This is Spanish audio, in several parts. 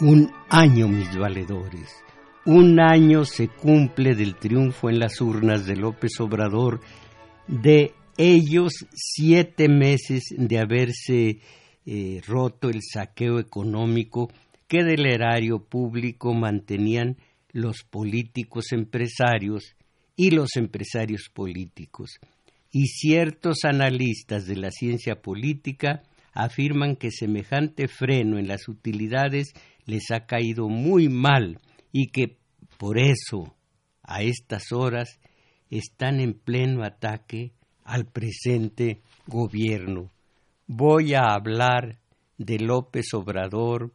Un año, mis valedores, un año se cumple del triunfo en las urnas de López Obrador, de ellos siete meses de haberse eh, roto el saqueo económico que del erario público mantenían los políticos empresarios y los empresarios políticos. Y ciertos analistas de la ciencia política afirman que semejante freno en las utilidades les ha caído muy mal y que por eso a estas horas están en pleno ataque al presente gobierno. Voy a hablar de López Obrador,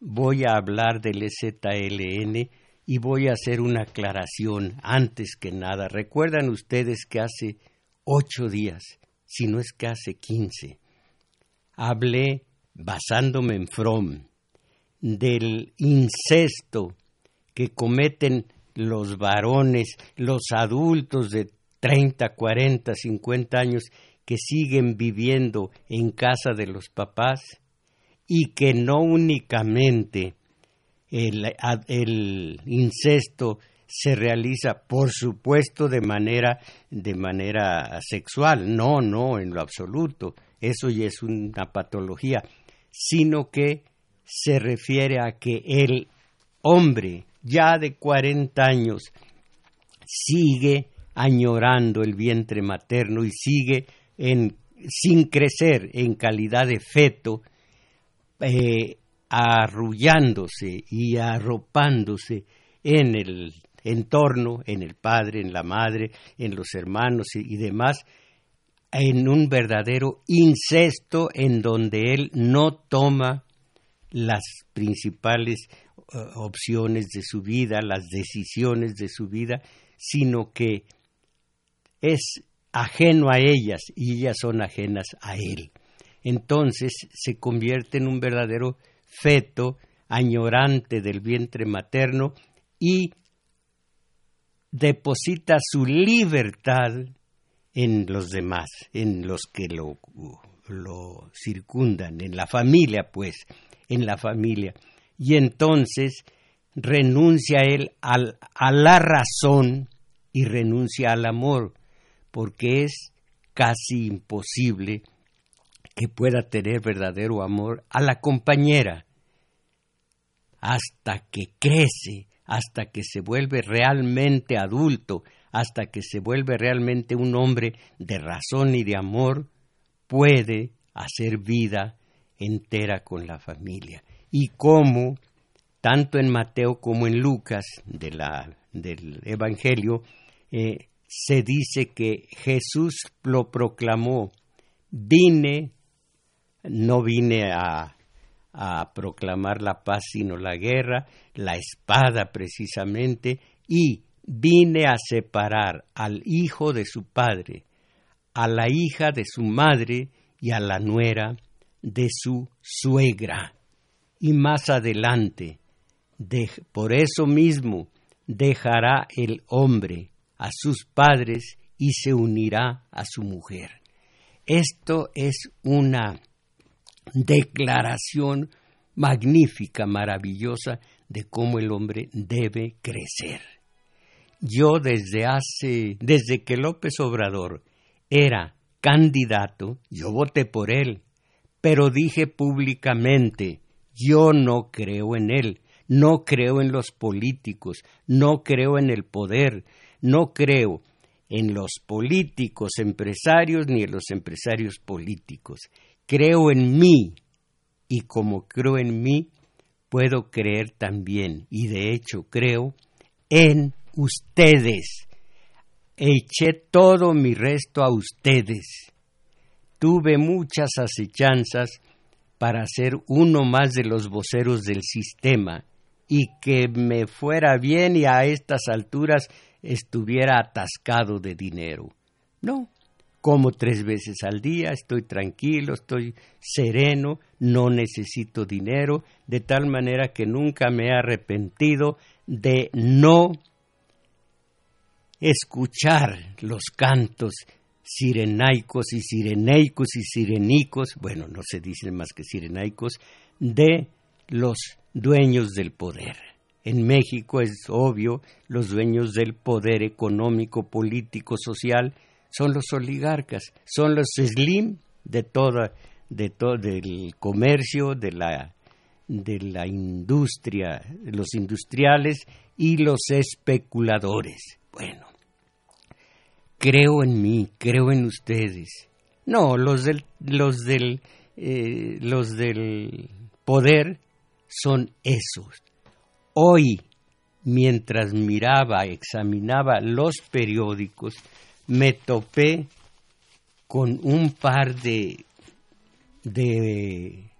voy a hablar del EZLN y voy a hacer una aclaración antes que nada. Recuerdan ustedes que hace ocho días, si no es que hace quince, hablé basándome en Fromm del incesto que cometen los varones, los adultos de 30, 40, 50 años que siguen viviendo en casa de los papás y que no únicamente el, incesto se realiza, por supuesto, de manera, de manera sexual, no, no, en lo absoluto, eso ya es una patología, sino que se refiere a que el hombre ya de 40 años sigue añorando el vientre materno y sigue sin crecer en calidad de feto, eh, arrullándose y arropándose en el entorno, en el padre, en la madre, en los hermanos y demás, en un verdadero incesto en donde él no toma las principales eh, opciones de su vida, las decisiones de su vida, sino que es ajeno a ellas y ellas son ajenas a él. Entonces se convierte en un verdadero feto añorante del vientre materno y deposita su libertad en los demás, en los que lo, lo circundan, en la familia, pues en la familia. Y entonces renuncia él a la razón y renuncia al amor, porque es casi imposible que pueda tener verdadero amor a la compañera hasta que crece, hasta que se vuelve realmente adulto, hasta que se vuelve realmente un hombre de razón y de amor, puede hacer vida entera con la familia. Y cómo, tanto en Mateo como en Lucas del Evangelio, eh, se dice que Jesús lo proclamó, vine, no vine a proclamar la paz sino la guerra, la espada precisamente, y vine a separar al hijo de su padre, a la hija de su madre y a la nuera de su suegra. Y más adelante, por eso mismo, dejará el hombre a sus padres y se unirá a su mujer. Esto es una declaración magnífica, maravillosa de cómo el hombre debe crecer. Yo desde hace, desde que López Obrador era candidato, yo voté por él pero dije públicamente, yo no creo en él, no creo en los políticos, no creo en el poder, no creo en los políticos empresarios ni en los empresarios políticos. Creo en mí y como creo en mí, puedo creer también, y de hecho creo, en ustedes. Eché todo mi resto a ustedes tuve muchas acechanzas para ser uno más de los voceros del sistema y que me fuera bien y a estas alturas estuviera atascado de dinero. No, como tres veces al día, estoy tranquilo, estoy sereno, no necesito dinero, de tal manera que nunca me he arrepentido de no escuchar los cantos sirenaicos y sireneicos y sirenicos, bueno, no se dicen más que sirenaicos, de los dueños del poder. En México es obvio, los dueños del poder económico, político, social, son los oligarcas, son los slim de de todo del comercio, de la, de la industria, los industriales y los especuladores. Bueno, creo en mí, creo en ustedes. No, los del, los del, eh, los del poder son esos. Hoy, mientras miraba, examinaba los periódicos, me topé con un par de, de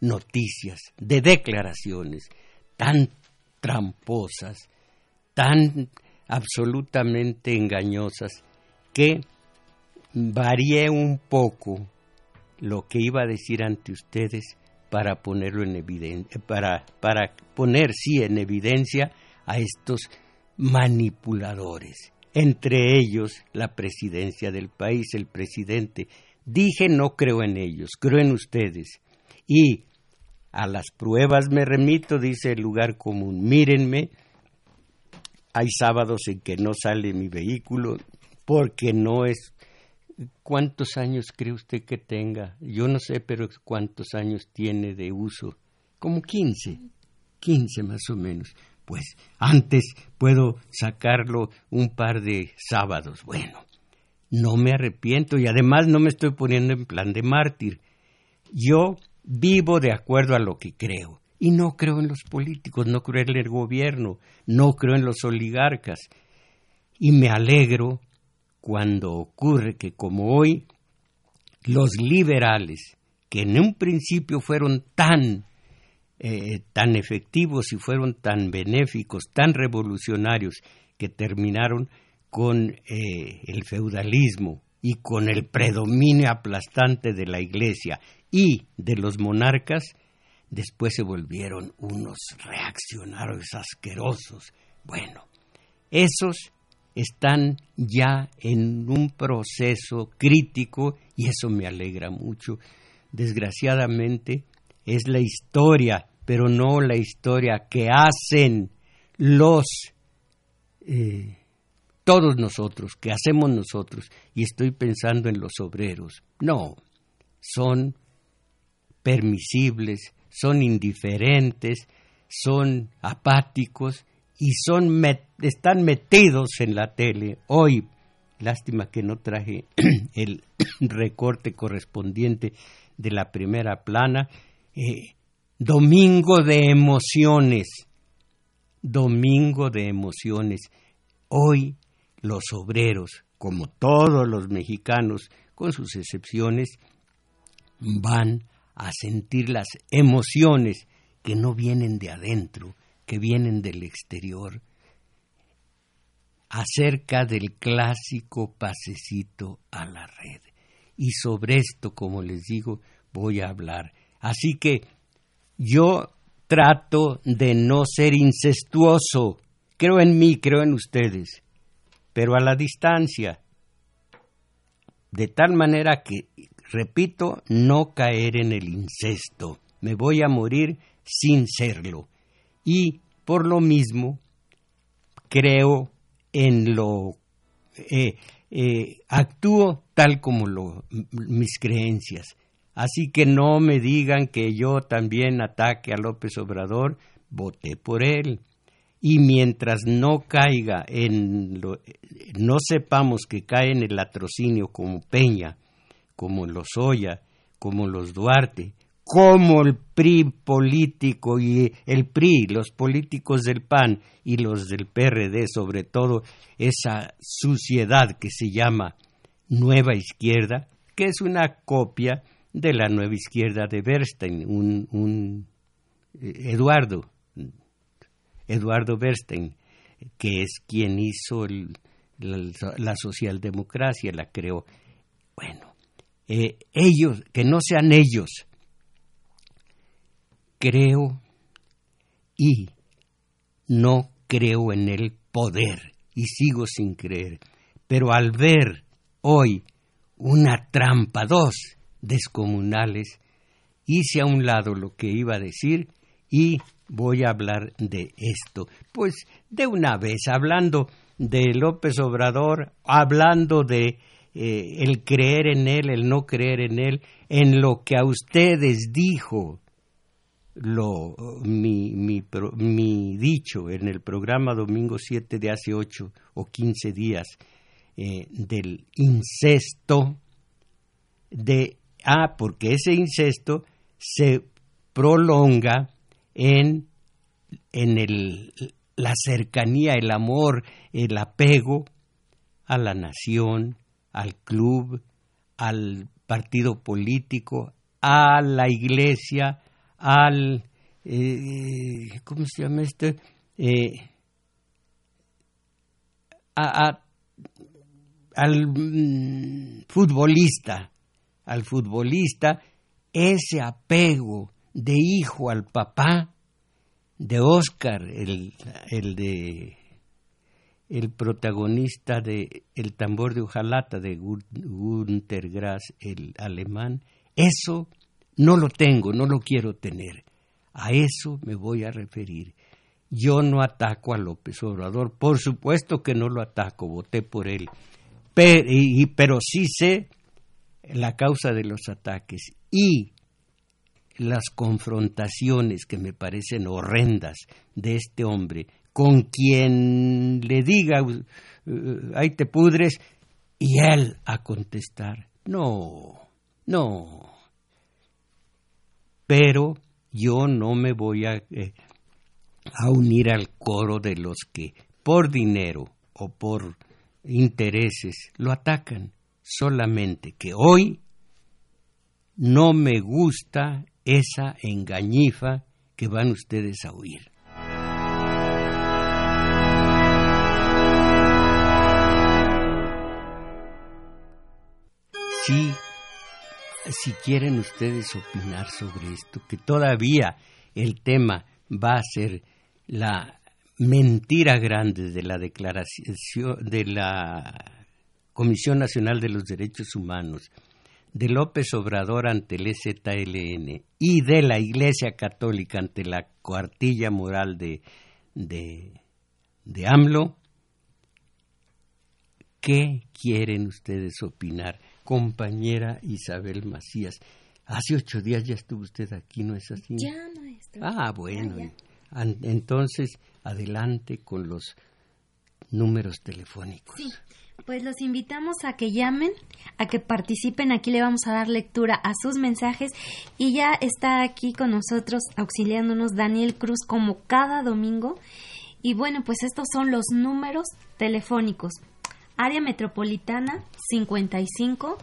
noticias, de declaraciones tan tramposas, tan absolutamente engañosas, que varié un poco lo que iba a decir ante ustedes para ponerlo en evidencia, para, para poner sí en evidencia a estos manipuladores, entre ellos la presidencia del país, el presidente. Dije no creo en ellos, creo en ustedes. Y a las pruebas me remito, dice el lugar común. Mírenme, hay sábados en que no sale mi vehículo porque no es ¿Cuántos años cree usted que tenga? Yo no sé, pero ¿cuántos años tiene de uso? Como 15, 15 más o menos. Pues antes puedo sacarlo un par de sábados. Bueno, no me arrepiento y además no me estoy poniendo en plan de mártir. Yo vivo de acuerdo a lo que creo. Y no creo en los políticos, no creo en el gobierno, no creo en los oligarcas. Y me alegro cuando ocurre que como hoy los liberales, que en un principio fueron tan, eh, tan efectivos y fueron tan benéficos, tan revolucionarios, que terminaron con eh, el feudalismo y con el predominio aplastante de la Iglesia y de los monarcas, después se volvieron unos reaccionarios asquerosos. Bueno, esos están ya en un proceso crítico y eso me alegra mucho. Desgraciadamente es la historia, pero no la historia que hacen los eh, todos nosotros, que hacemos nosotros, y estoy pensando en los obreros. No, son permisibles, son indiferentes, son apáticos y son están metidos en la tele. Hoy, lástima que no traje el recorte correspondiente de la primera plana, eh, domingo de emociones, domingo de emociones. Hoy los obreros, como todos los mexicanos, con sus excepciones, van a sentir las emociones que no vienen de adentro, que vienen del exterior acerca del clásico pasecito a la red. Y sobre esto, como les digo, voy a hablar. Así que yo trato de no ser incestuoso. Creo en mí, creo en ustedes, pero a la distancia. De tal manera que, repito, no caer en el incesto. Me voy a morir sin serlo y por lo mismo creo en lo eh, eh, actúo tal como lo, mis creencias. Así que no me digan que yo también ataque a López Obrador, voté por él. Y mientras no caiga en lo, no sepamos que cae en el latrocinio como Peña, como los Oya, como los Duarte, como el PRI político y el PRI, los políticos del PAN y los del PRD, sobre todo esa suciedad que se llama Nueva Izquierda, que es una copia de la Nueva Izquierda de Bernstein, un, eh, Eduardo, Eduardo Bernstein, que es quien hizo la, socialdemocracia, la creó. Bueno, eh, ellos, que no sean ellos, creo y no creo en el poder y sigo sin creer. Pero al ver hoy una trampa, dos descomunales, hice a un lado lo que iba a decir y voy a hablar de esto. Pues de una vez, hablando de López Obrador, hablando de eh, el creer en él, el no creer en él, en lo que a ustedes dijo lo, mi, mi, mi dicho en el programa Domingo 7 de hace 8 o 15 días eh, del incesto, de, ah, porque ese incesto se prolonga en, en el, la cercanía, el amor, el apego a la nación, al club, al partido político, a la iglesia, al, eh, ¿cómo se llama este? Eh, a, al mm, futbolista, al futbolista, ese apego de hijo al papá de Oscar, el, el de el protagonista de El tambor de hojalata de Günter Grass, el alemán, eso no lo tengo, no lo quiero tener. A eso me voy a referir. Yo no ataco a López Obrador, por supuesto que no lo ataco, voté por él, pero, sí sé la causa de los ataques y las confrontaciones que me parecen horrendas de este hombre con quien le diga, uh, ahí te pudres, y él a contestar, no, no, pero yo no me voy a, eh, a unir al coro de los que por dinero o por intereses lo atacan. Solamente que hoy no me gusta esa engañifa que van ustedes a oír. Sí, si quieren ustedes opinar sobre esto, que todavía el tema va a ser la mentira grande de la declaración de la Comisión Nacional de los Derechos Humanos, de López Obrador ante el EZLN y de la Iglesia Católica ante la cuartilla moral de, de, de AMLO, ¿qué quieren ustedes opinar? Compañera Isabel Macías. Hace ocho días ya estuvo usted aquí, ¿no es así? Ya, maestro. Ah, bueno. Entonces, adelante con los números telefónicos. Sí, pues los invitamos a que llamen, a que participen. Aquí le vamos a dar lectura a sus mensajes. Y ya está aquí con nosotros auxiliándonos Daniel Cruz como cada domingo. Y bueno, pues estos son los números telefónicos Área metropolitana 55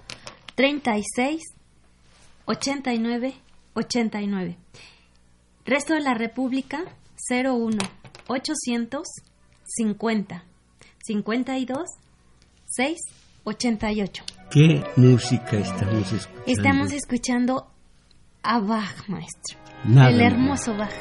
36 89 89. Resto de la República 01 800 50 52 6 88. ¿Qué música estamos escuchando? Estamos escuchando a Bach, maestro. el hermoso Bach.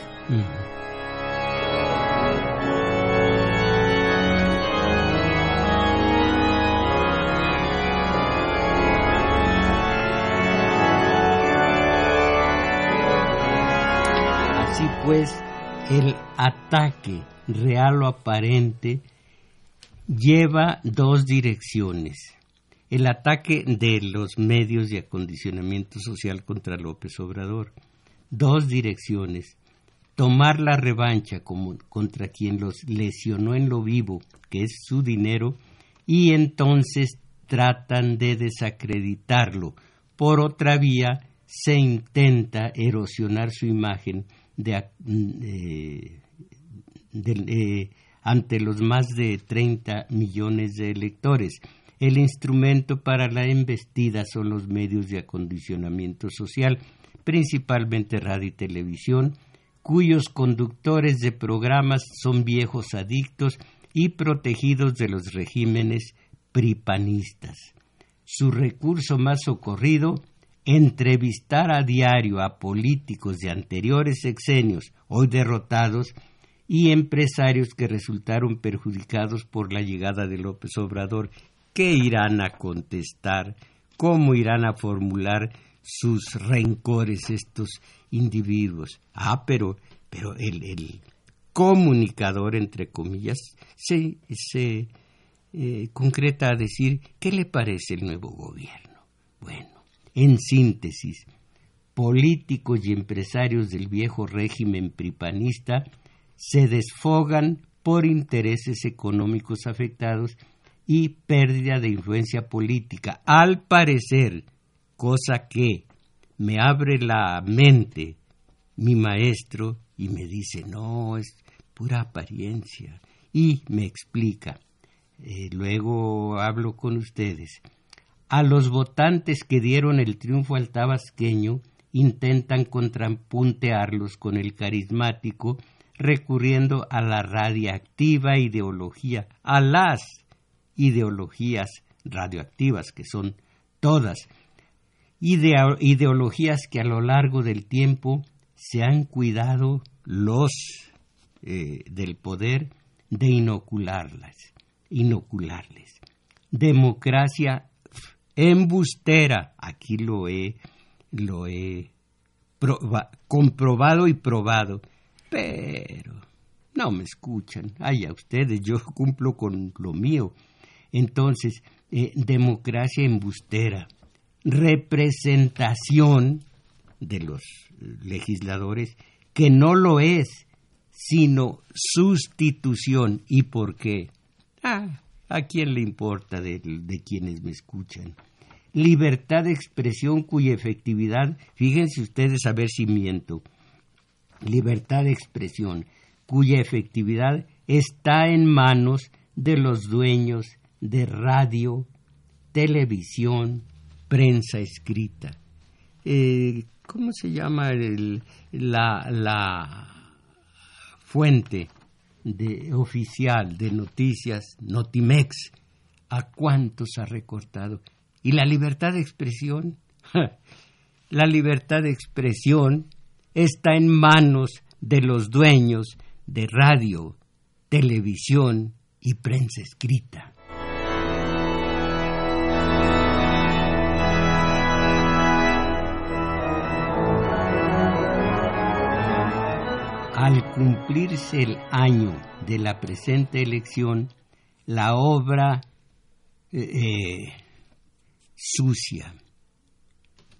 Pues el ataque real o aparente lleva dos direcciones. El ataque de los medios de acondicionamiento social contra López Obrador. Dos direcciones. Tomar la revancha contra quien los lesionó en lo vivo, que es su dinero, y entonces tratan de desacreditarlo. Por otra vía, se intenta erosionar su imagen eh, ante los más de 30 millones de electores. El instrumento para la embestida son los medios de acondicionamiento social, principalmente radio y televisión, cuyos conductores de programas son viejos adictos y protegidos de los regímenes pripanistas. Su recurso más socorrido, entrevistar a diario a políticos de anteriores sexenios, hoy derrotados, y empresarios que resultaron perjudicados por la llegada de López Obrador. ¿Qué irán a contestar? ¿Cómo irán a formular sus rencores estos individuos? Ah, pero, pero el, comunicador, entre comillas, se, se eh, concreta a decir qué le parece el nuevo gobierno. Bueno, en síntesis, políticos y empresarios del viejo régimen pripanista se desfogan por intereses económicos afectados y pérdida de influencia política. Al parecer, cosa que me abre la mente mi maestro y me dice, no, es pura apariencia. Y me explica, eh, luego hablo con ustedes, a los votantes que dieron el triunfo al tabasqueño intentan contrapuntearlos con el carismático recurriendo a la radiactiva ideología, a las ideologías radioactivas, que son todas, ideologías que a lo largo del tiempo se han cuidado los eh, del poder de inocularlas, inocularles. Democracia embustera, aquí lo he, lo he comprobado y probado, pero no me escuchan. Ay, a ustedes, yo cumplo con lo mío. Entonces, eh, democracia embustera, representación de los legisladores, que no lo es, sino sustitución. ¿Y por qué? Ah, ¿a quién le importa de, de quienes me escuchan? Libertad de expresión cuya efectividad, fíjense ustedes a ver si miento, libertad de expresión, cuya efectividad está en manos de los dueños de radio, televisión, prensa escrita. Eh, ¿Cómo se llama la, fuente de, oficial de noticias, Notimex? ¿A cuántos ha recortado? ¿Y la libertad de expresión? la libertad de expresión está en manos de los dueños de radio, televisión y prensa escrita. Al cumplirse el año de la presente elección, la obra eh, eh, sucia,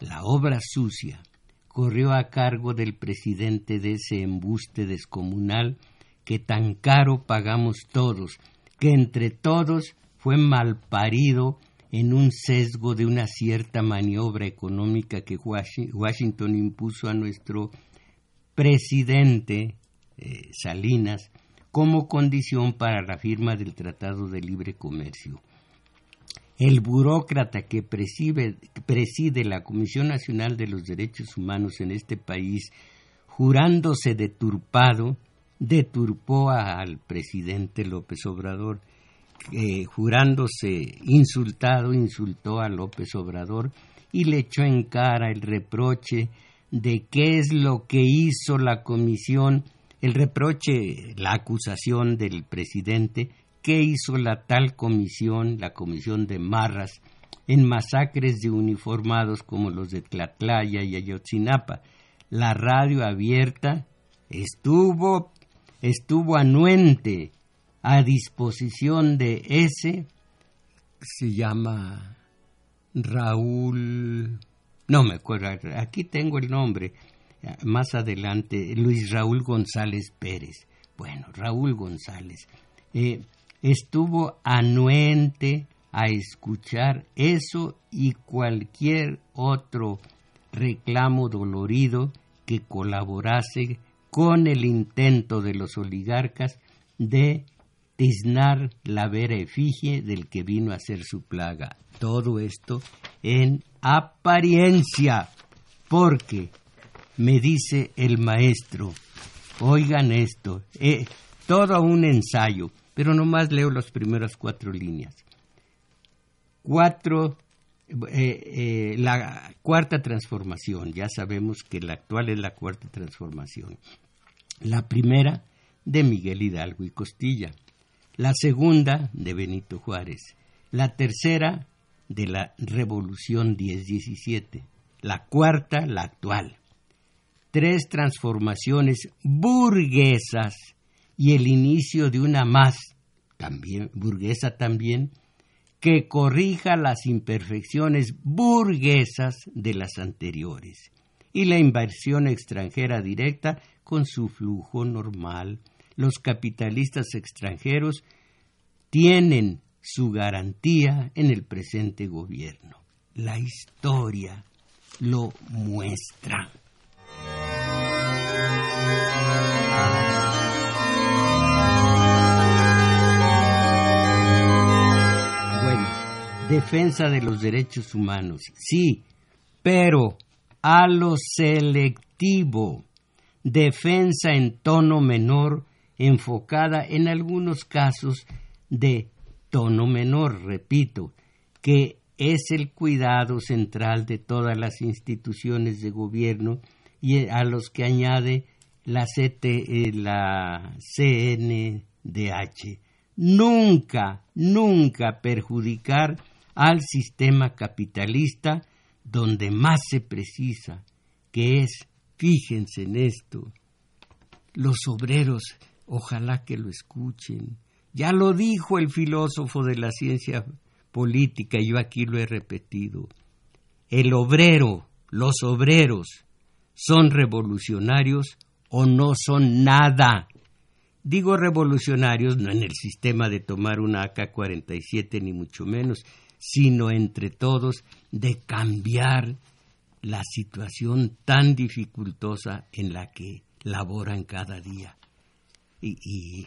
la obra sucia corrió a cargo del presidente de ese embuste descomunal que tan caro pagamos todos, que entre todos fue malparido en un sesgo de una cierta maniobra económica que Washington impuso a nuestro presidente eh, Salinas como condición para la firma del Tratado de Libre Comercio el burócrata que preside, la Comisión Nacional de los Derechos Humanos en este país, jurándose deturpado, deturpó al presidente López Obrador, eh, jurándose insultado, insultó a López Obrador y le echó en cara el reproche de qué es lo que hizo la comisión, el reproche, la acusación del presidente ¿Qué hizo la tal comisión, la comisión de Marras, en masacres de uniformados como los de Tlatlaya y Ayotzinapa? La radio abierta estuvo, estuvo anuente a disposición de ese, se llama Raúl, no me acuerdo, aquí tengo el nombre, más adelante, Luis Raúl González Pérez. Bueno, Raúl González. Eh, estuvo anuente a escuchar eso y cualquier otro reclamo dolorido que colaborase con el intento de los oligarcas de tiznar la vera efigie del que vino a ser su plaga. Todo esto en apariencia, porque me dice el maestro, oigan esto, eh, todo un ensayo, pero nomás leo las primeras cuatro líneas. Cuatro, eh, eh, la cuarta transformación, ya sabemos que la actual es la cuarta transformación. La primera de Miguel Hidalgo y Costilla, la segunda de Benito Juárez, la tercera de la Revolución 10-17, la cuarta la actual. Tres transformaciones burguesas y el inicio de una más, también burguesa también, que corrija las imperfecciones burguesas de las anteriores y la inversión extranjera directa con su flujo normal. Los capitalistas extranjeros tienen su garantía en el presente gobierno. La historia lo muestra. Defensa de los derechos humanos, sí, pero a lo selectivo, defensa en tono menor, enfocada en algunos casos de tono menor, repito, que es el cuidado central de todas las instituciones de gobierno y a los que añade la, CT, eh, la CNDH. Nunca, nunca perjudicar al sistema capitalista donde más se precisa, que es, fíjense en esto, los obreros, ojalá que lo escuchen. Ya lo dijo el filósofo de la ciencia política, yo aquí lo he repetido. El obrero, los obreros, son revolucionarios o no son nada. Digo revolucionarios no en el sistema de tomar una AK-47 ni mucho menos, sino entre todos de cambiar la situación tan dificultosa en la que laboran cada día. Y,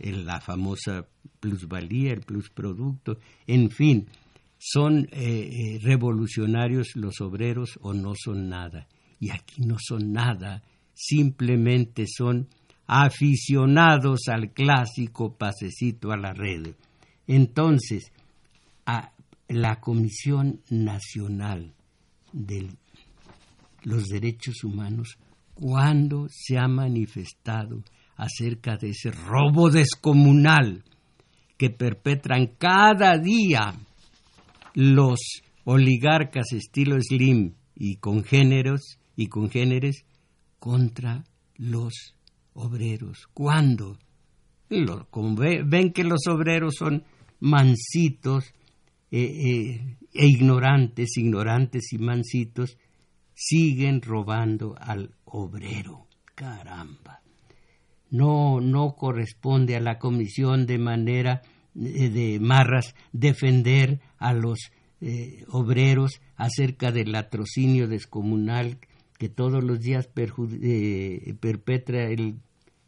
en la famosa plusvalía, el plusproducto, en fin, son eh, eh, revolucionarios los obreros o no son nada. Y aquí no son nada, simplemente son aficionados al clásico pasecito a la red. Entonces, a la Comisión Nacional de los Derechos Humanos cuando se ha manifestado acerca de ese robo descomunal que perpetran cada día los oligarcas estilo Slim y congéneros y congéneres contra los obreros. ¿Cuándo? ven que los obreros son mansitos, eh, eh, e ignorantes, ignorantes y mansitos, siguen robando al obrero. Caramba. No, no corresponde a la comisión de manera eh, de marras defender a los obreros acerca del latrocinio descomunal que todos los días perpetra el,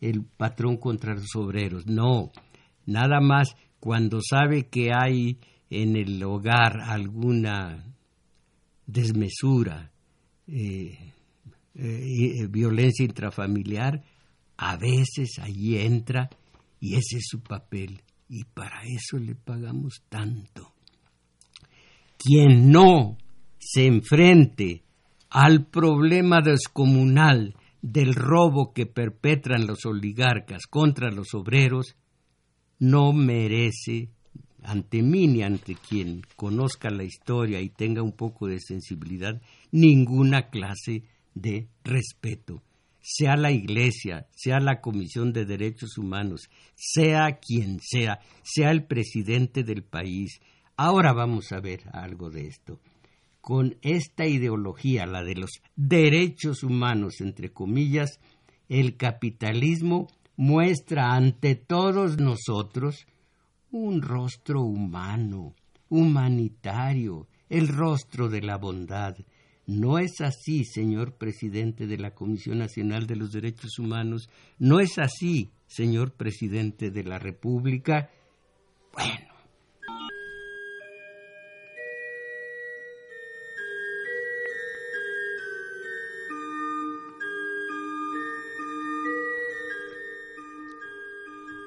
el patrón contra los obreros. No, nada más cuando sabe que hay en el hogar alguna desmesura, eh, eh, eh, violencia intrafamiliar, a veces allí entra y ese es su papel y para eso le pagamos tanto. Quien no se enfrente al problema descomunal del robo que perpetran los oligarcas contra los obreros, no merece ante mí ni ante quien conozca la historia y tenga un poco de sensibilidad, ninguna clase de respeto, sea la Iglesia, sea la Comisión de Derechos Humanos, sea quien sea, sea el presidente del país. Ahora vamos a ver algo de esto. Con esta ideología, la de los derechos humanos, entre comillas, el capitalismo muestra ante todos nosotros un rostro humano, humanitario, el rostro de la bondad. No es así, señor presidente de la Comisión Nacional de los Derechos Humanos, no es así, señor presidente de la República. Bueno.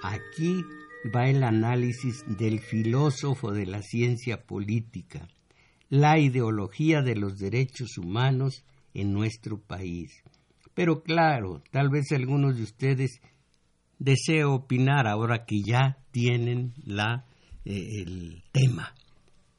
aquí va el análisis del filósofo de la ciencia política, la ideología de los derechos humanos en nuestro país. Pero claro, tal vez algunos de ustedes deseen opinar ahora que ya tienen la, eh, el tema.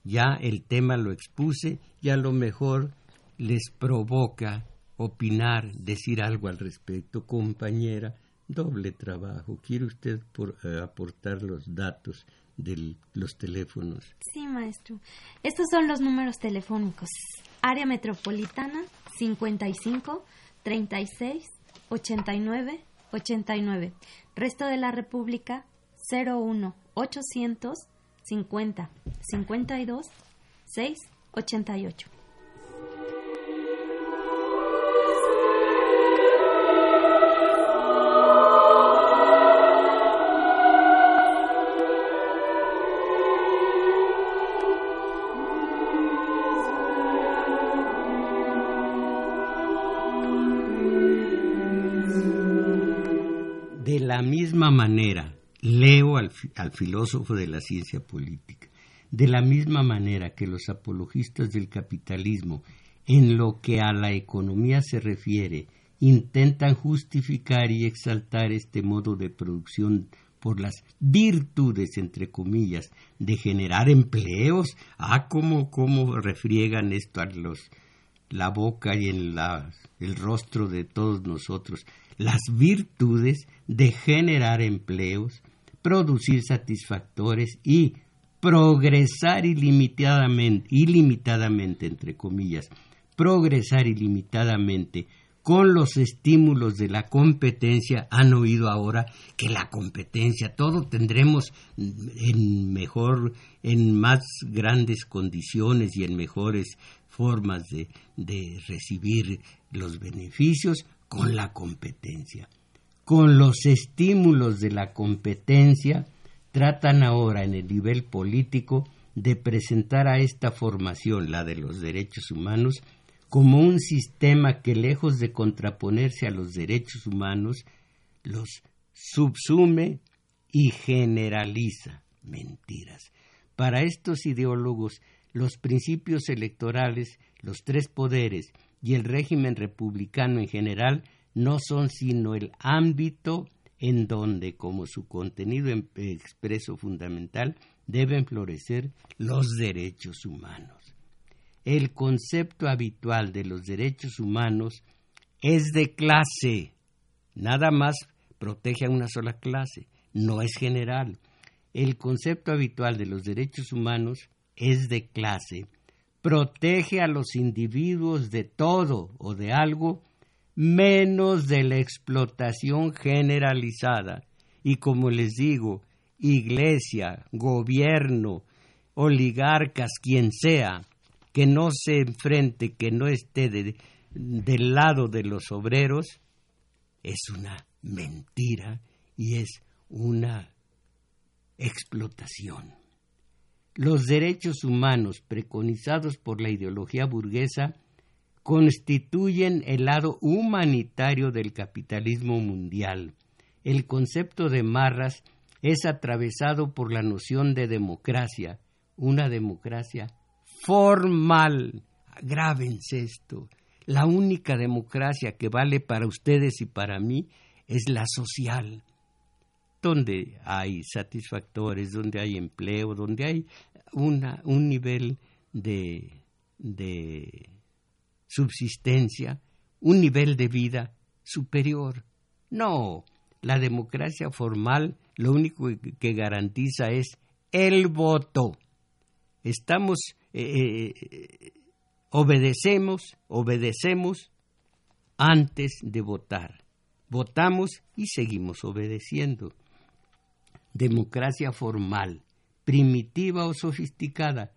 Ya el tema lo expuse y a lo mejor les provoca opinar, decir algo al respecto. Compañera, doble trabajo. ¿Quiere usted eh, aportar los datos de los teléfonos? Sí, maestro. Estos son los números telefónicos. Área metropolitana 55 36 89 89. Resto de la República 01 800 50 52 6 88. Misma manera, leo al, filósofo de la ciencia política, de la misma manera que los apologistas del capitalismo, en lo que a la economía se refiere, intentan justificar y exaltar este modo de producción por las virtudes, entre comillas, de generar empleos. Ah, cómo, cómo refriegan esto a los la boca y en la, el rostro de todos nosotros las virtudes de generar empleos, producir satisfactores y progresar ilimitadamente, ilimitadamente, entre comillas, progresar ilimitadamente con los estímulos de la competencia, han oído ahora que la competencia, todo tendremos en mejor, en más grandes condiciones y en mejores formas de, de recibir los beneficios con la competencia. Con los estímulos de la competencia, tratan ahora en el nivel político de presentar a esta formación, la de los derechos humanos, como un sistema que lejos de contraponerse a los derechos humanos, los subsume y generaliza. Mentiras. Para estos ideólogos, los principios electorales, los tres poderes y el régimen republicano en general no son sino el ámbito en donde, como su contenido em, expreso fundamental, deben florecer los derechos humanos. El concepto habitual de los derechos humanos es de clase, nada más protege a una sola clase, no es general. El concepto habitual de los derechos humanos es de clase protege a los individuos de todo o de algo menos de la explotación generalizada. Y como les digo, iglesia, gobierno, oligarcas, quien sea, que no se enfrente, que no esté del lado de los obreros, es una mentira y es una explotación. Los derechos humanos preconizados por la ideología burguesa constituyen el lado humanitario del capitalismo mundial. El concepto de Marras es atravesado por la noción de democracia, una democracia formal. Grábense esto. La única democracia que vale para ustedes y para mí es la social donde hay satisfactores, donde hay empleo, donde hay una, un nivel de, de subsistencia, un nivel de vida superior. No, la democracia formal lo único que garantiza es el voto. Estamos, eh, eh, obedecemos, obedecemos antes de votar. Votamos y seguimos obedeciendo democracia formal, primitiva o sofisticada,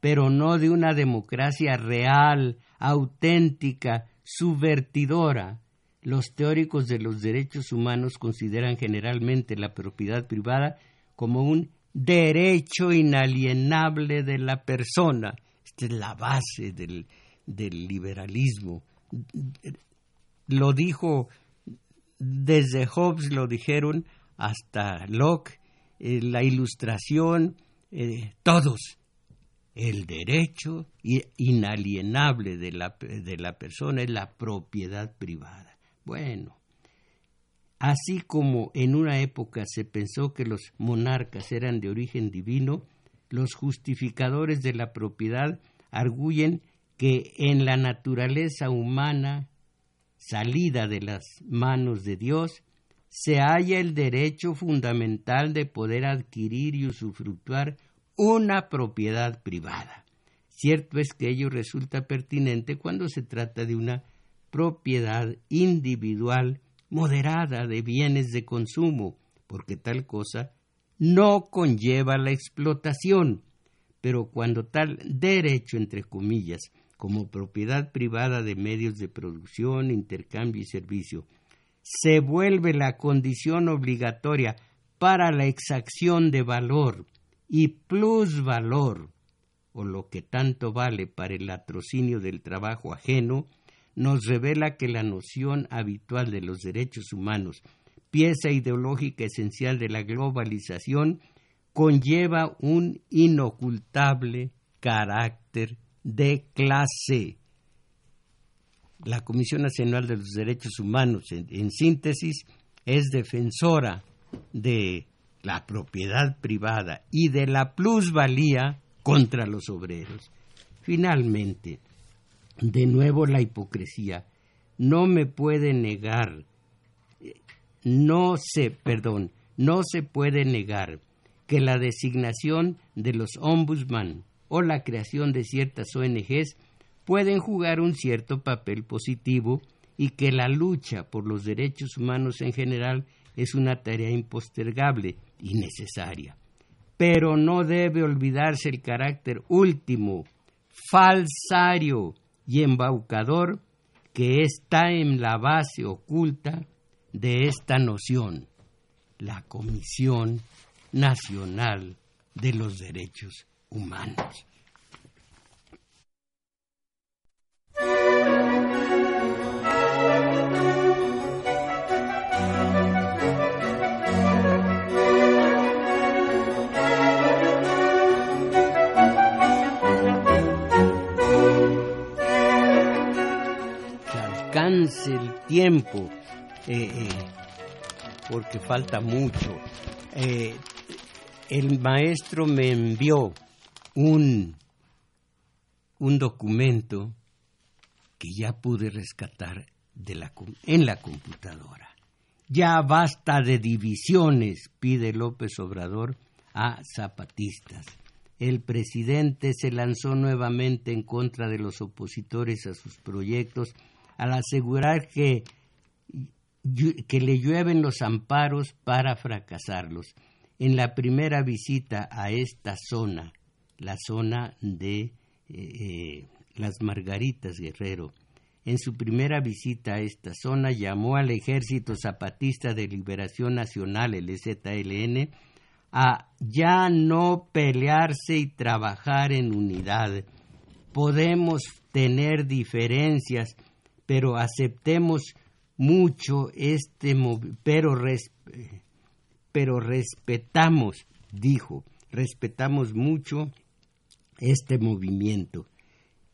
pero no de una democracia real, auténtica, subvertidora. Los teóricos de los derechos humanos consideran generalmente la propiedad privada como un derecho inalienable de la persona. Esta es la base del, del liberalismo. Lo dijo desde Hobbes, lo dijeron hasta Locke eh, la ilustración, eh, todos. El derecho inalienable de la, de la persona es la propiedad privada. Bueno, así como en una época se pensó que los monarcas eran de origen divino, los justificadores de la propiedad arguyen que en la naturaleza humana salida de las manos de Dios, se halla el derecho fundamental de poder adquirir y usufructuar una propiedad privada. Cierto es que ello resulta pertinente cuando se trata de una propiedad individual moderada de bienes de consumo, porque tal cosa no conlleva la explotación, pero cuando tal derecho, entre comillas, como propiedad privada de medios de producción, intercambio y servicio, se vuelve la condición obligatoria para la exacción de valor y plusvalor, o lo que tanto vale para el latrocinio del trabajo ajeno, nos revela que la noción habitual de los derechos humanos, pieza ideológica esencial de la globalización, conlleva un inocultable carácter de clase. La Comisión Nacional de los Derechos Humanos, en, síntesis, es defensora de la propiedad privada y de la plusvalía contra los obreros. Finalmente, de nuevo la hipocresía. No me puede negar, no se, perdón, no se puede negar que la designación de los ombudsman o la creación de ciertas ONGs pueden jugar un cierto papel positivo y que la lucha por los derechos humanos en general es una tarea impostergable y necesaria. Pero no debe olvidarse el carácter último, falsario y embaucador que está en la base oculta de esta noción, la Comisión Nacional de los Derechos humanos. Alcance el tiempo, eh, eh, porque falta mucho. Eh, el maestro me envió un, un documento que ya pude rescatar de la, en la computadora. Ya basta de divisiones, pide López Obrador a zapatistas. El presidente se lanzó nuevamente en contra de los opositores a sus proyectos al asegurar que, que le llueven los amparos para fracasarlos. En la primera visita a esta zona, la zona de eh, eh, las Margaritas Guerrero. En su primera visita a esta zona llamó al Ejército Zapatista de Liberación Nacional, el EZLN, a ya no pelearse y trabajar en unidad. Podemos tener diferencias, pero aceptemos mucho este pero, pero respetamos, dijo, respetamos mucho este movimiento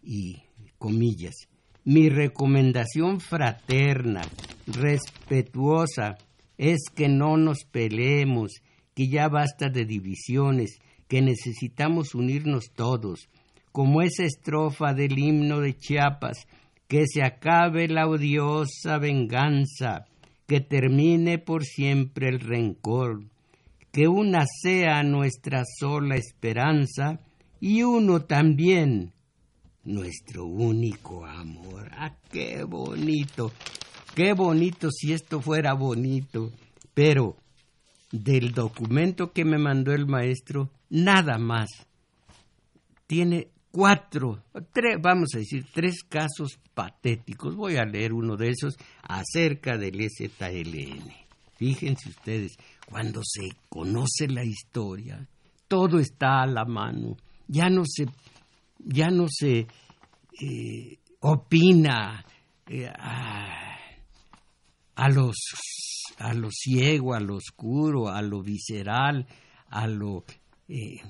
y comillas. Mi recomendación fraterna, respetuosa, es que no nos peleemos, que ya basta de divisiones, que necesitamos unirnos todos, como esa estrofa del himno de Chiapas, que se acabe la odiosa venganza, que termine por siempre el rencor, que una sea nuestra sola esperanza y uno también nuestro único amor. ¡Ah, qué bonito! ¡Qué bonito si esto fuera bonito! Pero del documento que me mandó el maestro, nada más. Tiene cuatro, tres, vamos a decir, tres casos patéticos. Voy a leer uno de esos acerca del EZLN. Fíjense ustedes, cuando se conoce la historia, todo está a la mano. Ya no se ya no se eh, opina eh, a, los, a lo ciego, a lo oscuro, a lo visceral, a lo... Eh,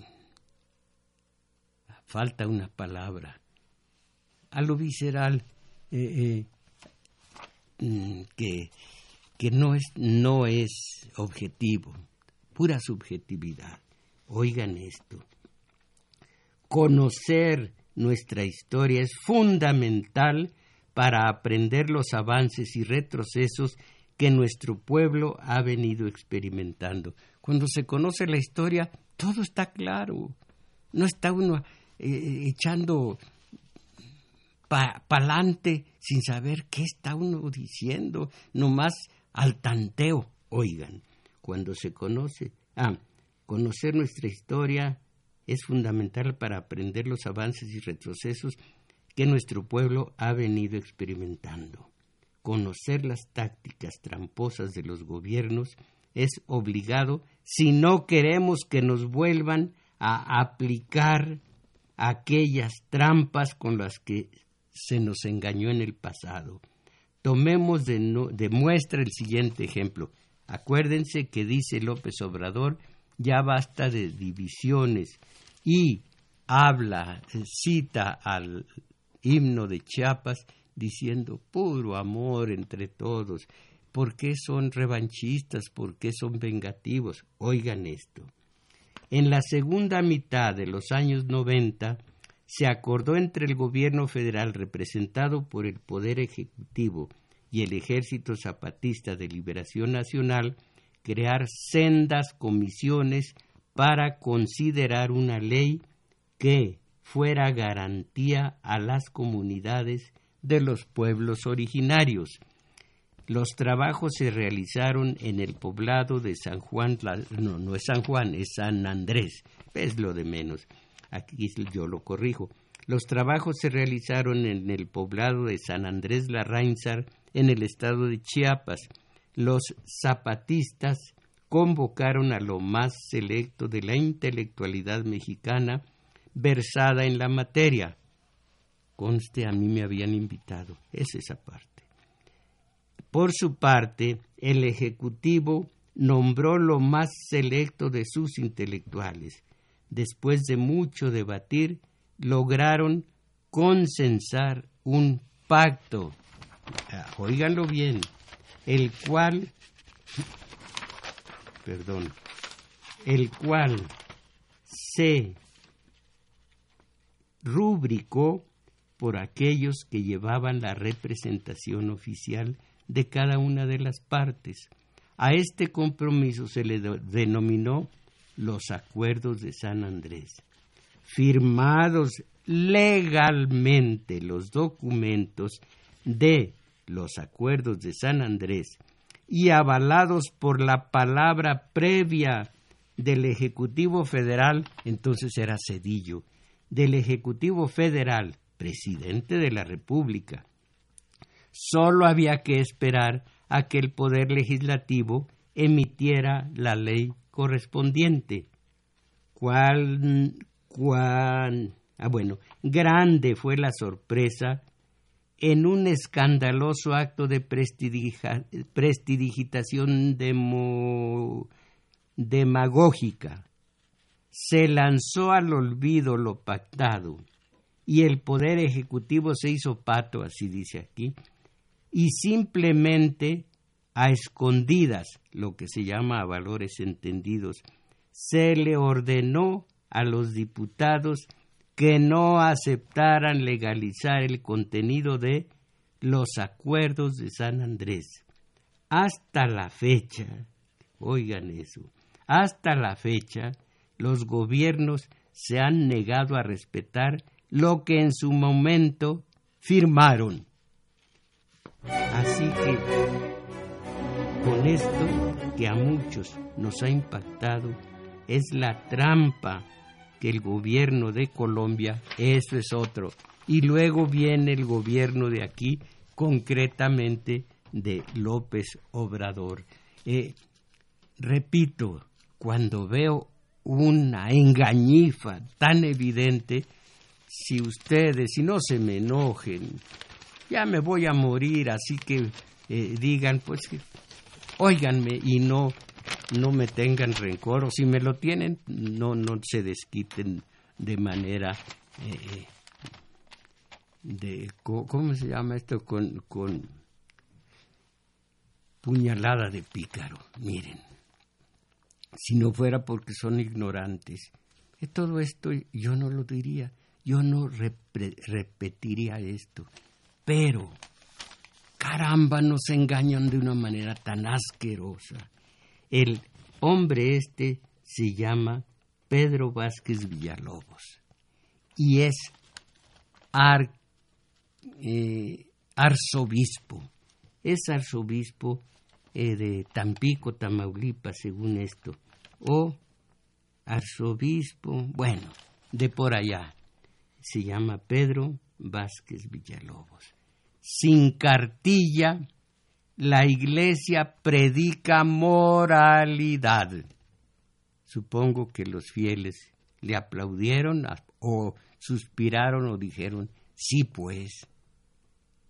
falta una palabra, a lo visceral, eh, eh, mm, que, que no, es, no es objetivo, pura subjetividad. Oigan esto, conocer nuestra historia es fundamental para aprender los avances y retrocesos que nuestro pueblo ha venido experimentando. Cuando se conoce la historia, todo está claro. No está uno eh, echando pa'lante sin saber qué está uno diciendo, nomás al tanteo. Oigan, cuando se conoce, ah, conocer nuestra historia es fundamental para aprender los avances y retrocesos que nuestro pueblo ha venido experimentando. Conocer las tácticas tramposas de los gobiernos es obligado si no queremos que nos vuelvan a aplicar aquellas trampas con las que se nos engañó en el pasado. Tomemos de, muestra el siguiente ejemplo. Acuérdense que dice López Obrador, ya basta de divisiones y habla, cita al himno de Chiapas diciendo puro amor entre todos. ¿Por qué son revanchistas? ¿Por qué son vengativos? Oigan esto. En la segunda mitad de los años 90 se acordó entre el gobierno federal representado por el Poder Ejecutivo y el Ejército Zapatista de Liberación Nacional crear sendas comisiones para considerar una ley que fuera garantía a las comunidades de los pueblos originarios. Los trabajos se realizaron en el poblado de San Juan, no, es San Juan, es San Andrés, es lo de menos. Aquí yo lo corrijo. Los trabajos se realizaron en el poblado de San Andrés Larrainzar, en el estado de Chiapas. Los zapatistas convocaron a lo más selecto de la intelectualidad mexicana versada en la materia. Conste, a mí me habían invitado. Es esa parte. Por su parte, el Ejecutivo nombró lo más selecto de sus intelectuales. Después de mucho debatir, lograron consensar un pacto, ah, oíganlo bien, el cual perdón, el cual se rubricó por aquellos que llevaban la representación oficial de cada una de las partes. A este compromiso se le denominó los acuerdos de San Andrés. Firmados legalmente los documentos de los acuerdos de San Andrés y avalados por la palabra previa del Ejecutivo Federal, entonces era Cedillo, del Ejecutivo Federal, presidente de la República. Solo había que esperar a que el Poder Legislativo emitiera la ley correspondiente. ¿Cuál, cuán, ah, bueno, grande fue la sorpresa en un escandaloso acto de prestidigitación demagógica. Se lanzó al olvido lo pactado y el poder ejecutivo se hizo pato, así dice aquí, y simplemente a escondidas, lo que se llama a valores entendidos, se le ordenó a los diputados que no aceptaran legalizar el contenido de los acuerdos de San Andrés. Hasta la fecha, oigan eso, hasta la fecha los gobiernos se han negado a respetar lo que en su momento firmaron. Así que con esto que a muchos nos ha impactado es la trampa que el gobierno de Colombia, eso es otro. Y luego viene el gobierno de aquí, concretamente de López Obrador. Eh, repito, cuando veo una engañifa tan evidente, si ustedes, si no se me enojen, ya me voy a morir, así que eh, digan, pues, óiganme y no no me tengan rencor o si me lo tienen, no, no se desquiten de manera eh, de, ¿cómo se llama esto? Con, con puñalada de pícaro, miren. Si no fuera porque son ignorantes, todo esto yo no lo diría, yo no repetiría esto. Pero, caramba, nos engañan de una manera tan asquerosa. El hombre este se llama Pedro Vázquez Villalobos y es eh, arzobispo. Es arzobispo eh, de Tampico, Tamaulipas, según esto. O arzobispo, bueno, de por allá. Se llama Pedro Vázquez Villalobos. Sin cartilla, la iglesia predica moralidad. Supongo que los fieles le aplaudieron o suspiraron o dijeron, sí pues,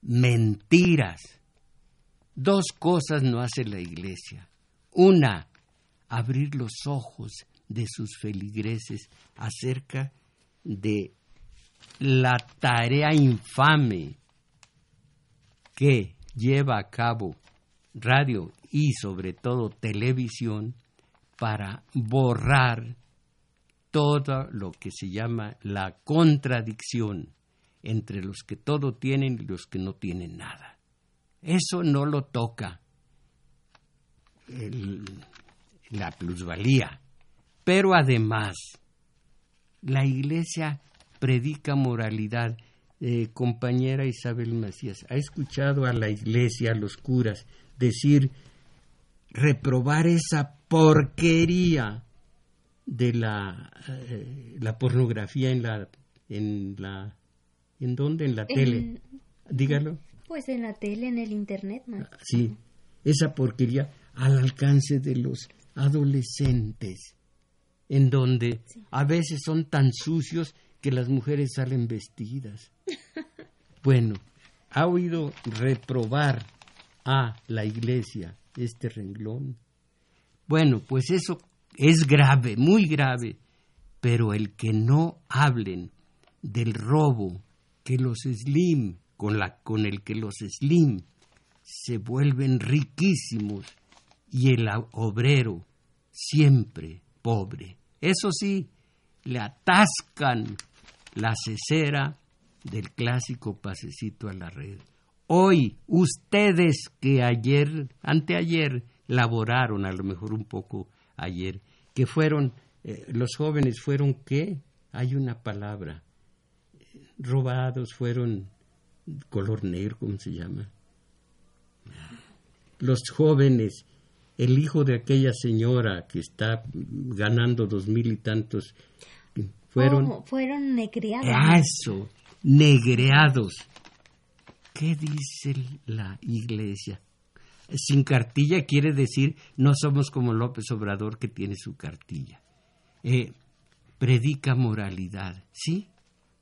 mentiras. Dos cosas no hace la iglesia. Una, abrir los ojos de sus feligreses acerca de la tarea infame que lleva a cabo radio y sobre todo televisión para borrar todo lo que se llama la contradicción entre los que todo tienen y los que no tienen nada. Eso no lo toca la plusvalía. Pero además, la Iglesia predica moralidad. Eh, compañera Isabel Macías, ¿ha escuchado a la Iglesia, a los curas, decir, reprobar esa porquería de la, eh, la pornografía en la, en la ¿En dónde? En la tele. Dígalo. Pues en la tele, en el internet, ¿no? Sí, esa porquería al alcance de los adolescentes, en donde a veces son tan sucios que las mujeres salen vestidas. bueno, ha oído reprobar a la iglesia este renglón. Bueno, pues eso es grave, muy grave, pero el que no hablen del robo que los slim, con, la, con el que los slim se vuelven riquísimos y el obrero siempre pobre. Eso sí, le atascan la cesera del clásico pasecito a la red. Hoy, ustedes que ayer, anteayer, laboraron, a lo mejor un poco ayer, que fueron, eh, los jóvenes fueron qué? Hay una palabra, robados fueron color negro, ¿cómo se llama? Los jóvenes, el hijo de aquella señora que está ganando dos mil y tantos, fueron... Oh, fueron negreados. Eso, negreados. ¿Qué dice la iglesia? Sin cartilla quiere decir no somos como López Obrador que tiene su cartilla. Eh, predica moralidad, ¿sí?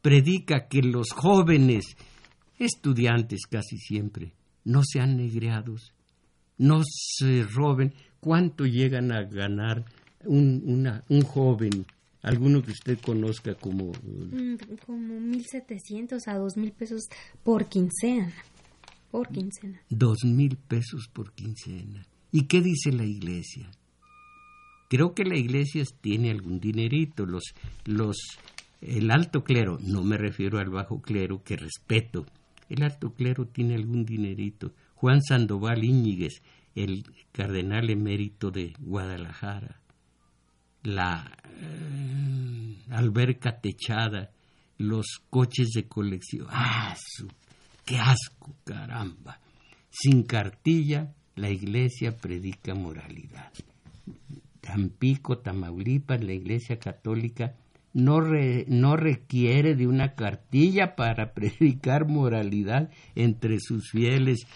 predica que los jóvenes, estudiantes casi siempre, no sean negreados, no se roben. ¿Cuánto llegan a ganar un, un joven, alguno que usted conozca como... Mm, como 1.700 a 2.000 pesos por quincena. Por quincena. Dos mil pesos por quincena. ¿Y qué dice la iglesia? Creo que la iglesia tiene algún dinerito. Los, los el alto clero, no me refiero al bajo clero, que respeto, el alto clero tiene algún dinerito. Juan Sandoval Íñiguez, el cardenal emérito de Guadalajara, la eh, alberca techada, los coches de colección. ¡Ah, qué asco, caramba! Sin cartilla, la iglesia predica moralidad. Tampico, Tamaulipas, la iglesia católica no, no requiere de una cartilla para predicar moralidad entre sus fieles.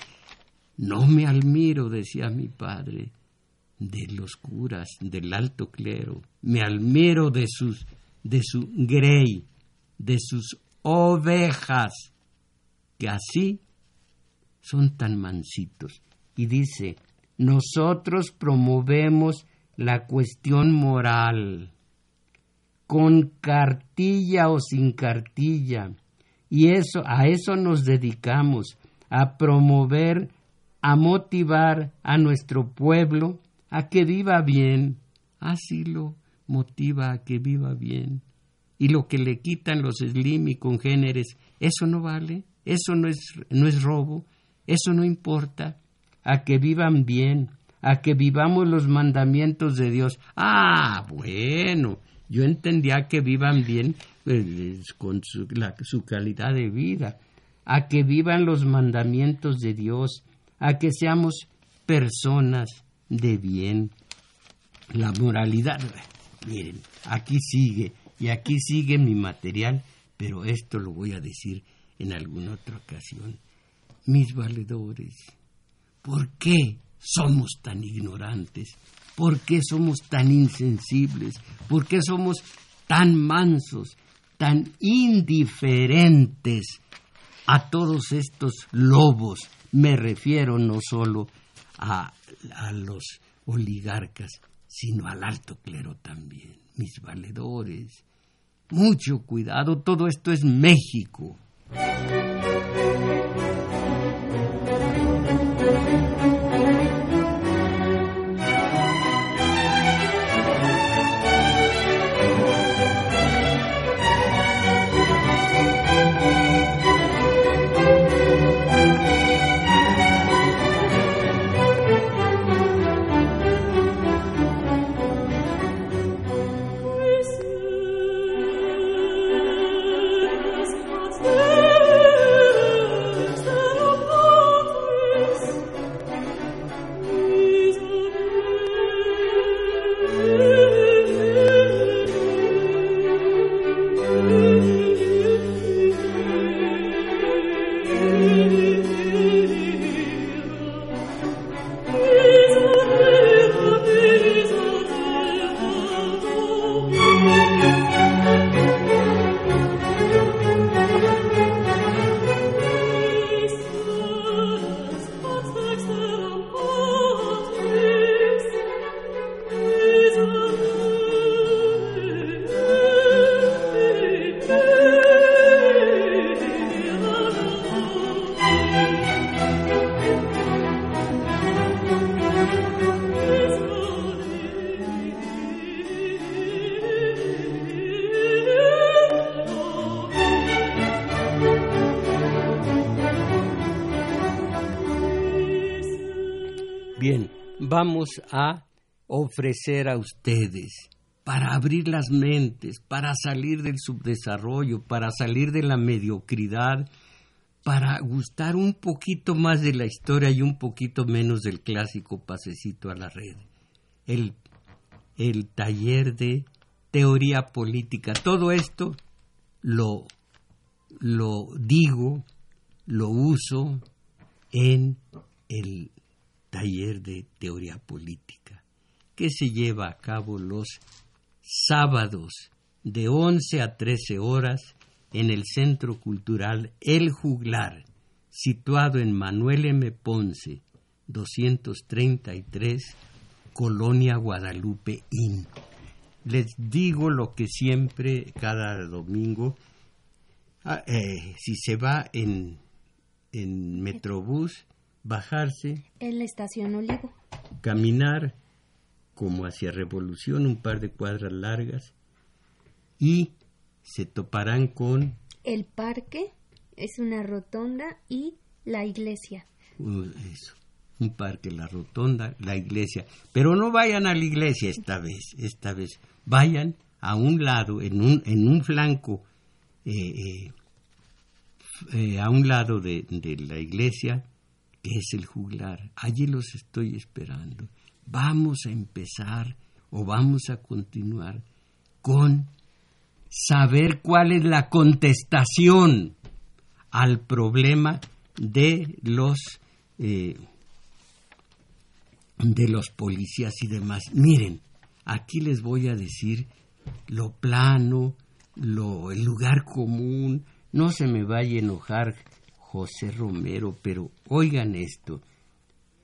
No me admiro, decía mi padre, de los curas, del alto clero, me admiro de sus de su grey, de sus ovejas, que así son tan mansitos. Y dice, nosotros promovemos la cuestión moral, con cartilla o sin cartilla. Y eso, a eso nos dedicamos, a promover, a motivar a nuestro pueblo a que viva bien. Así lo motiva a que viva bien. Y lo que le quitan los slim y congéneres, eso no vale, eso no es, no es robo, eso no importa. A que vivan bien, a que vivamos los mandamientos de Dios. Ah, bueno, yo entendía que vivan bien eh, con su calidad de vida, a que vivan los mandamientos de Dios, a que seamos personas de bien. La moralidad, miren, aquí sigue, y aquí sigue mi material, pero esto lo voy a decir en alguna otra ocasión. Mis valedores, ¿por qué somos tan ignorantes? ¿Por qué somos tan insensibles? ¿Por qué somos tan mansos, tan indiferentes a todos estos lobos? Me refiero no solo a, a los oligarcas, sino al alto clero también, mis valedores. Mucho cuidado, todo esto es México. Vamos a ofrecer a ustedes para abrir las mentes, para salir del subdesarrollo, para salir de la mediocridad, para gustar un poquito más de la historia y un poquito menos del clásico pasecito a la red. El, el taller de teoría política. Todo esto lo, lo digo, lo uso en el taller de teoría política, que se lleva a cabo los sábados de 11 a 13 horas en el Centro Cultural El Juglar, situado en Manuel M. Ponce, 233, Colonia Guadalupe Inn. Les digo lo que siempre, cada domingo, ah, eh, si se va en, en Metrobús, bajarse. En la estación Olivo. Caminar como hacia Revolución, un par de cuadras largas, y se toparán con... El parque es una rotonda y la iglesia. Uh, eso, un parque, la rotonda, la iglesia. Pero no vayan a la iglesia esta vez, esta vez. Vayan a un lado, en un, en un flanco, eh, eh, eh, a un lado de, de la iglesia, es el juglar. Allí los estoy esperando. Vamos a empezar o vamos a continuar con saber cuál es la contestación al problema de los eh, de los policías y demás. Miren, aquí les voy a decir lo plano, lo, el lugar común. No se me vaya a enojar José Romero, pero oigan esto,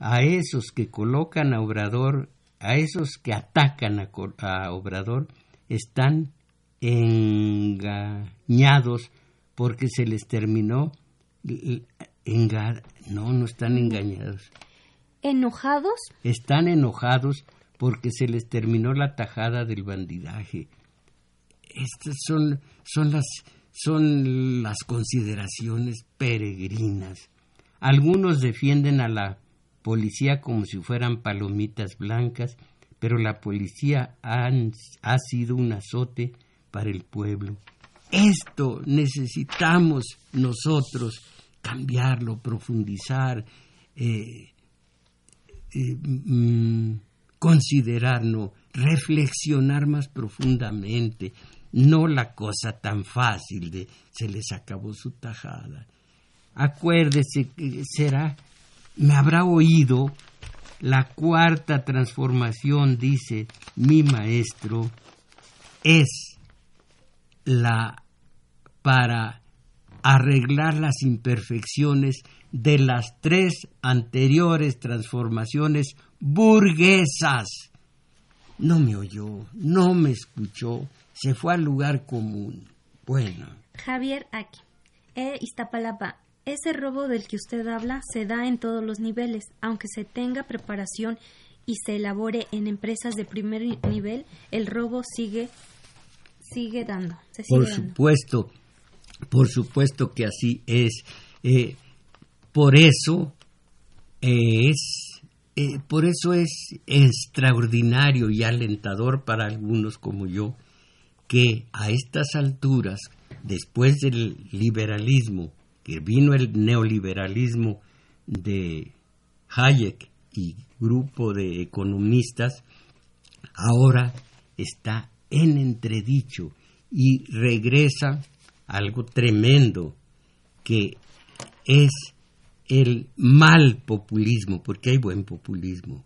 a esos que colocan a Obrador a esos que atacan a, Obrador están engañados porque se les terminó no, no están engañados. ¿Enojados? Están enojados porque se les terminó la tajada del bandidaje. Estas son, son, las, son las consideraciones peregrinas. Algunos defienden a la policía como si fueran palomitas blancas, pero la policía ha sido un azote para el pueblo. Esto necesitamos nosotros cambiarlo, profundizar, eh, eh, mm, considerarnos, reflexionar más profundamente, no la cosa tan fácil de se les acabó su tajada. Acuérdese que será, me habrá oído la cuarta transformación, dice mi maestro, es la para arreglar las imperfecciones de las tres anteriores transformaciones burguesas. No me oyó, no me escuchó, se fue al lugar común. Bueno. Javier aquí. Eh, Iztapalapa. Ese robo del que usted habla se da en todos los niveles, aunque se tenga preparación y se elabore en empresas de primer nivel, el robo sigue sigue dando. Por supuesto, por supuesto que así es. Eh, por eso es, eh, por eso es extraordinario y alentador para algunos como yo que a estas alturas, después del liberalismo, que vino el neoliberalismo de Hayek y grupo de economistas, ahora está en entredicho y regresa algo tremendo que es el mal populismo, porque hay buen populismo,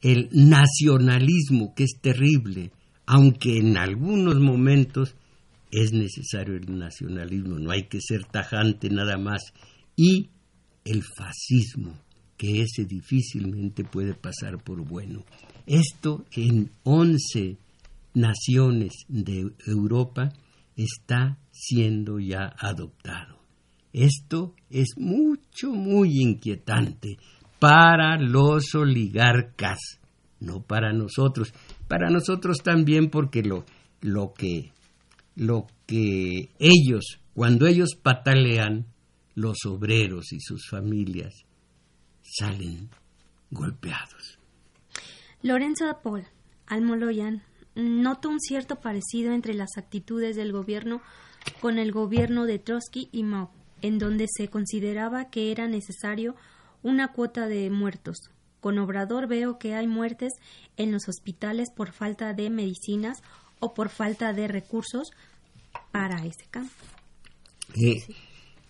el nacionalismo que es terrible, aunque en algunos momentos es necesario el nacionalismo, no hay que ser tajante nada más, y el fascismo, que ese difícilmente puede pasar por bueno. Esto en once naciones de Europa está siendo ya adoptado. Esto es mucho, muy inquietante para los oligarcas, no para nosotros. Para nosotros también porque lo, lo, que, lo que ellos, cuando ellos patalean, los obreros y sus familias salen golpeados. Lorenzo Paul, Almoloyan, noto un cierto parecido entre las actitudes del gobierno con el gobierno de Trotsky y Mao, en donde se consideraba que era necesario una cuota de muertos. Con Obrador veo que hay muertes en los hospitales por falta de medicinas o por falta de recursos para ese campo. Eh,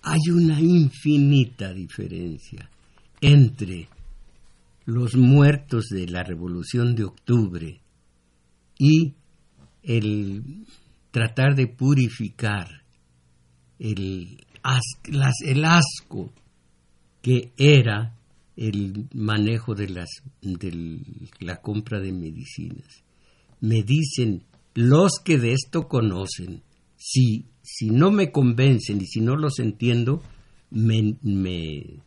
hay una infinita diferencia entre los muertos de la Revolución de Octubre y el tratar de purificar el, el asco que era el manejo de, las, de la compra de medicinas. Me dicen los que de esto conocen, si, si no me convencen y si no los entiendo, me, me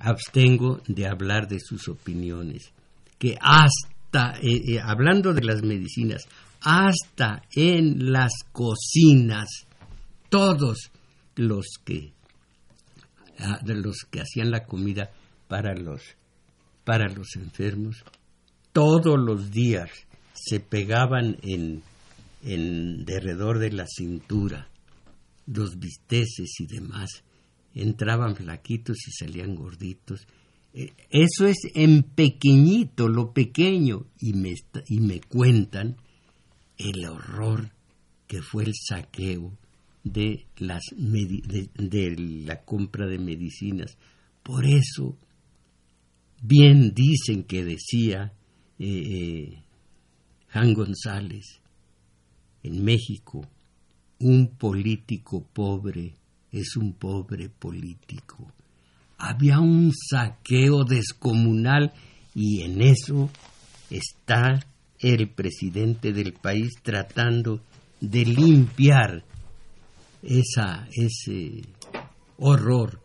abstengo de hablar de sus opiniones, que hasta, eh, eh, hablando de las medicinas, hasta en las cocinas, todos los que ah, los que hacían la comida para los para los enfermos, todos los días se pegaban en, en derredor de la cintura los bisteces y demás, entraban flaquitos y salían gorditos. Eh, eso es en pequeñito, lo pequeño, y me, y me cuentan el horror que fue el saqueo de, las de, la compra de medicinas. Por eso, bien dicen que decía eh, eh, Juan González, en México, un político pobre es un pobre político. Había un saqueo descomunal y en eso está el presidente del país tratando de limpiar esa, ese horror.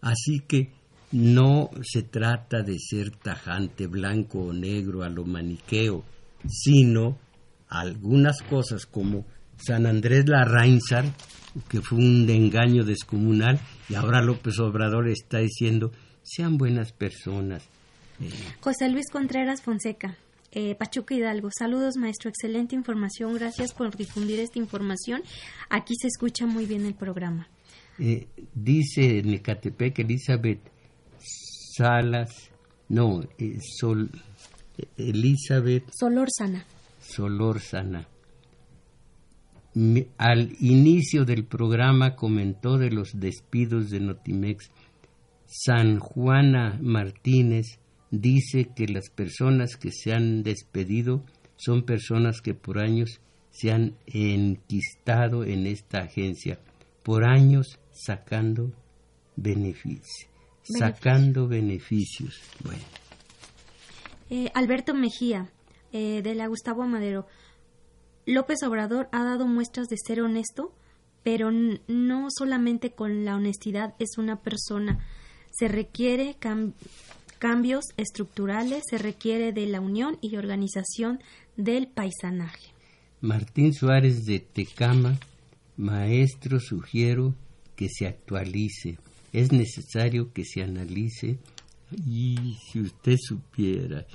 Así que no se trata de ser tajante blanco o negro a lo maniqueo, sino algunas cosas como San Andrés Larrainzar, que fue un engaño descomunal, y ahora López Obrador está diciendo, sean buenas personas. Eh, José Luis Contreras Fonseca, eh, Pachuca Hidalgo. Saludos, maestro. Excelente información. Gracias por difundir esta información. Aquí se escucha muy bien el programa. Eh, dice Necatepec Elizabeth Salas, no, Sol, Elizabeth Solórzana. Solórzana al inicio del programa comentó de los despidos de Notimex. San Juana Martínez dice que las personas que se han despedido son personas que por años se han enquistado en esta agencia, por años sacando beneficios, sacando beneficios. Bueno. Eh, Alberto Mejía, eh, de la Gustavo Madero. López Obrador ha dado muestras de ser honesto, pero no solamente con la honestidad es una persona. Se requiere cambios estructurales, se requiere de la unión y organización del paisanaje. Martín Suárez de Tecama, maestro, sugiero que se actualice. Es necesario que se analice. Y si usted supiera,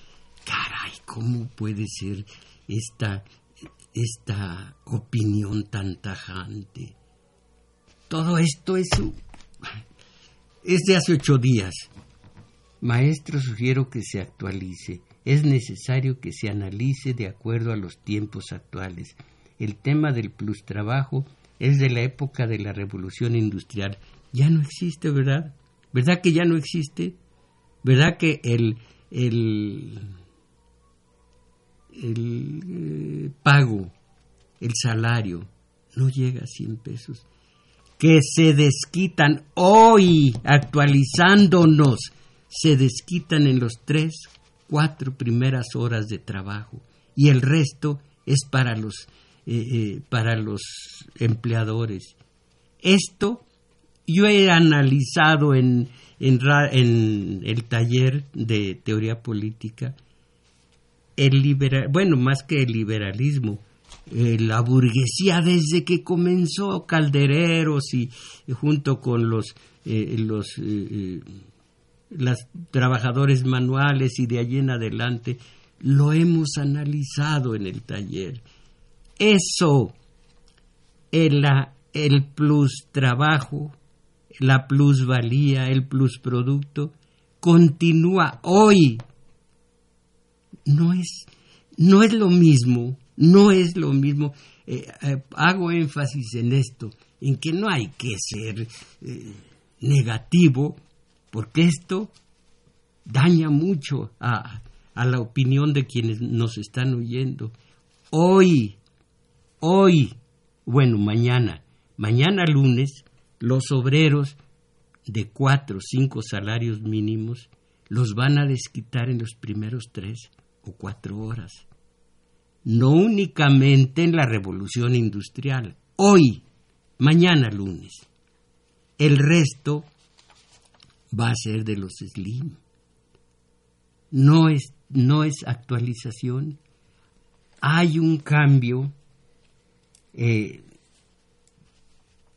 caray, ¿cómo puede ser esta esta opinión tan tajante. Todo esto es, es de hace ocho días. Maestro, sugiero que se actualice. Es necesario que se analice de acuerdo a los tiempos actuales. El tema del plus trabajo es de la época de la revolución industrial. Ya no existe, ¿verdad? ¿Verdad que ya no existe? ¿Verdad que el, el eh, pago, el salario, no llega a 100 pesos. Que se desquitan hoy, actualizándonos, se desquitan en los tres, cuatro primeras horas de trabajo y el resto es para los, eh, eh, para los empleadores. Esto yo he analizado en, el taller de teoría política el liberal, bueno, más que el liberalismo, eh, la burguesía desde que comenzó Caldereros y, junto con los, eh, los eh, trabajadores manuales y de allí en adelante, lo hemos analizado en el taller. Eso, el, el plus trabajo, la plusvalía, el plus producto, continúa hoy no es, no es lo mismo, no es lo mismo. Eh, eh, hago énfasis en esto, en que no hay que ser eh, negativo, porque esto daña mucho a, a la opinión de quienes nos están oyendo. Hoy, hoy, bueno, mañana, mañana lunes, los obreros de cuatro o cinco salarios mínimos los van a desquitar en los primeros tres o cuatro horas. No únicamente en la revolución industrial, hoy, mañana lunes. El resto va a ser de los Slim. No es, no es actualización. Hay un cambio. Eh,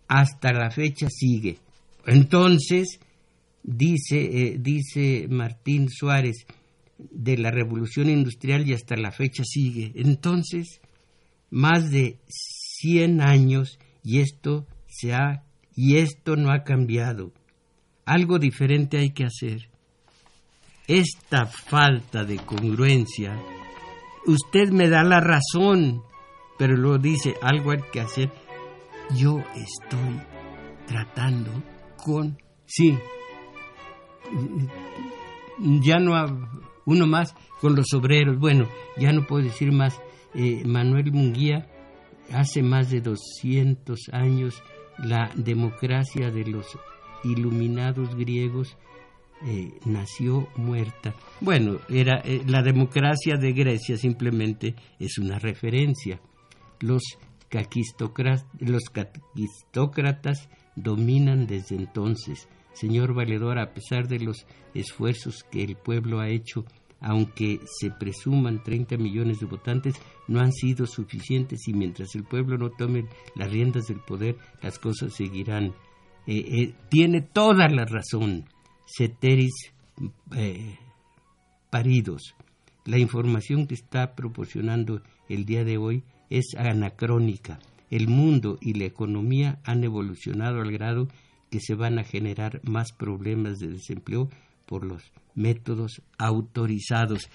hasta la fecha sigue. Entonces, dice, eh, dice Martín Suárez, de la revolución industrial y hasta la fecha sigue. Entonces, más de 100 años y esto se ha y esto no ha cambiado. Algo diferente hay que hacer. Esta falta de congruencia, usted me da la razón, pero lo dice, algo hay que hacer. Yo estoy tratando con sí. Ya no uno más con los obreros. Bueno, ya no puedo decir más. Eh, Manuel Munguía, hace más de 200 años, la democracia de los iluminados griegos eh, nació muerta. Bueno, era eh, la democracia de Grecia simplemente es una referencia. Los los caquistócratas dominan desde entonces. Señor Valedor, a pesar de los esfuerzos que el pueblo ha hecho, aunque se presuman 30 millones de votantes, no han sido suficientes y mientras el pueblo no tome las riendas del poder, las cosas seguirán. Eh, eh, tiene toda la razón, Ceteris eh, paridos. La información que está proporcionando el día de hoy es anacrónica. El mundo y la economía han evolucionado al grado que se van a generar más problemas de desempleo por los métodos autorizados.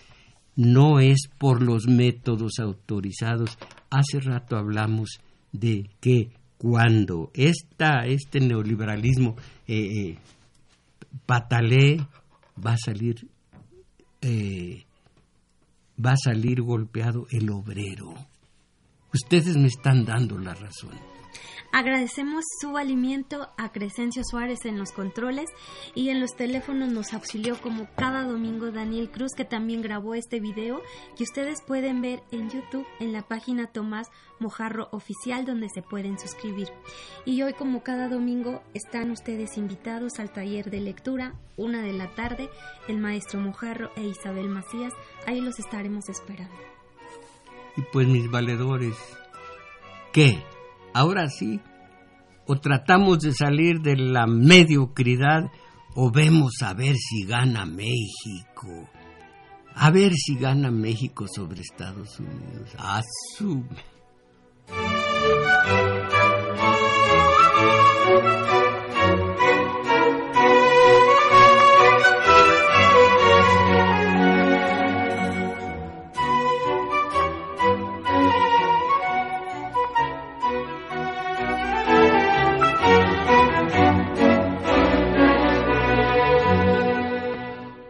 No es por los métodos autorizados. Hace rato hablamos de que cuando esta, este neoliberalismo eh, eh patalee, va a salir eh, va a salir golpeado el obrero. Ustedes me están dando la razón. Agradecemos su alimento a Crescencio Suárez en los controles y en los teléfonos nos auxilió como cada domingo Daniel Cruz que también grabó este video que ustedes pueden ver en YouTube en la página Tomás Mojarro Oficial donde se pueden suscribir. Y hoy como cada domingo están ustedes invitados al taller de lectura, una de la tarde, el maestro Mojarro e Isabel Macías, ahí los estaremos esperando. Y pues mis valedores, ¿qué? Ahora sí, o tratamos de salir de la mediocridad o vemos a ver si gana México. A ver si gana México sobre Estados Unidos. Asume.